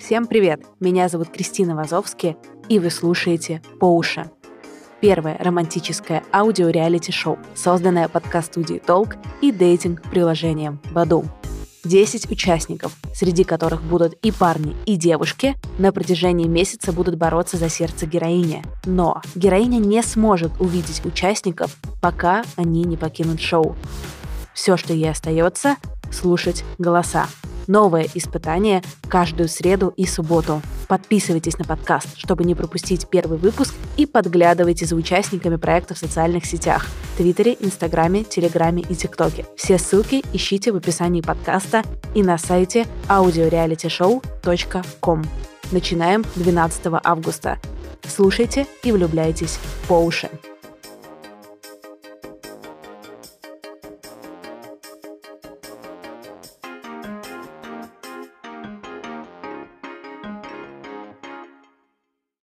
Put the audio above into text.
Всем привет! Меня зовут Кристина Вазовски, и вы слушаете «По уши». Первое романтическое аудио-реалити-шоу, созданное подкаст-студией «Толк» и дейтинг-приложением «Баду». 10 участников, среди которых будут и парни, и девушки, на протяжении месяца будут бороться за сердце героини. Но героиня не сможет увидеть участников, пока они не покинут шоу. Все, что ей остается, слушать голоса. Новое испытание каждую среду и субботу. Подписывайтесь на подкаст, чтобы не пропустить первый выпуск и подглядывайте за участниками проекта в социальных сетях – Твиттере, Инстаграме, Телеграме и ТикТоке. Все ссылки ищите в описании подкаста и на сайте audiorealityshow.com. Начинаем 12 августа. Слушайте и влюбляйтесь по уши.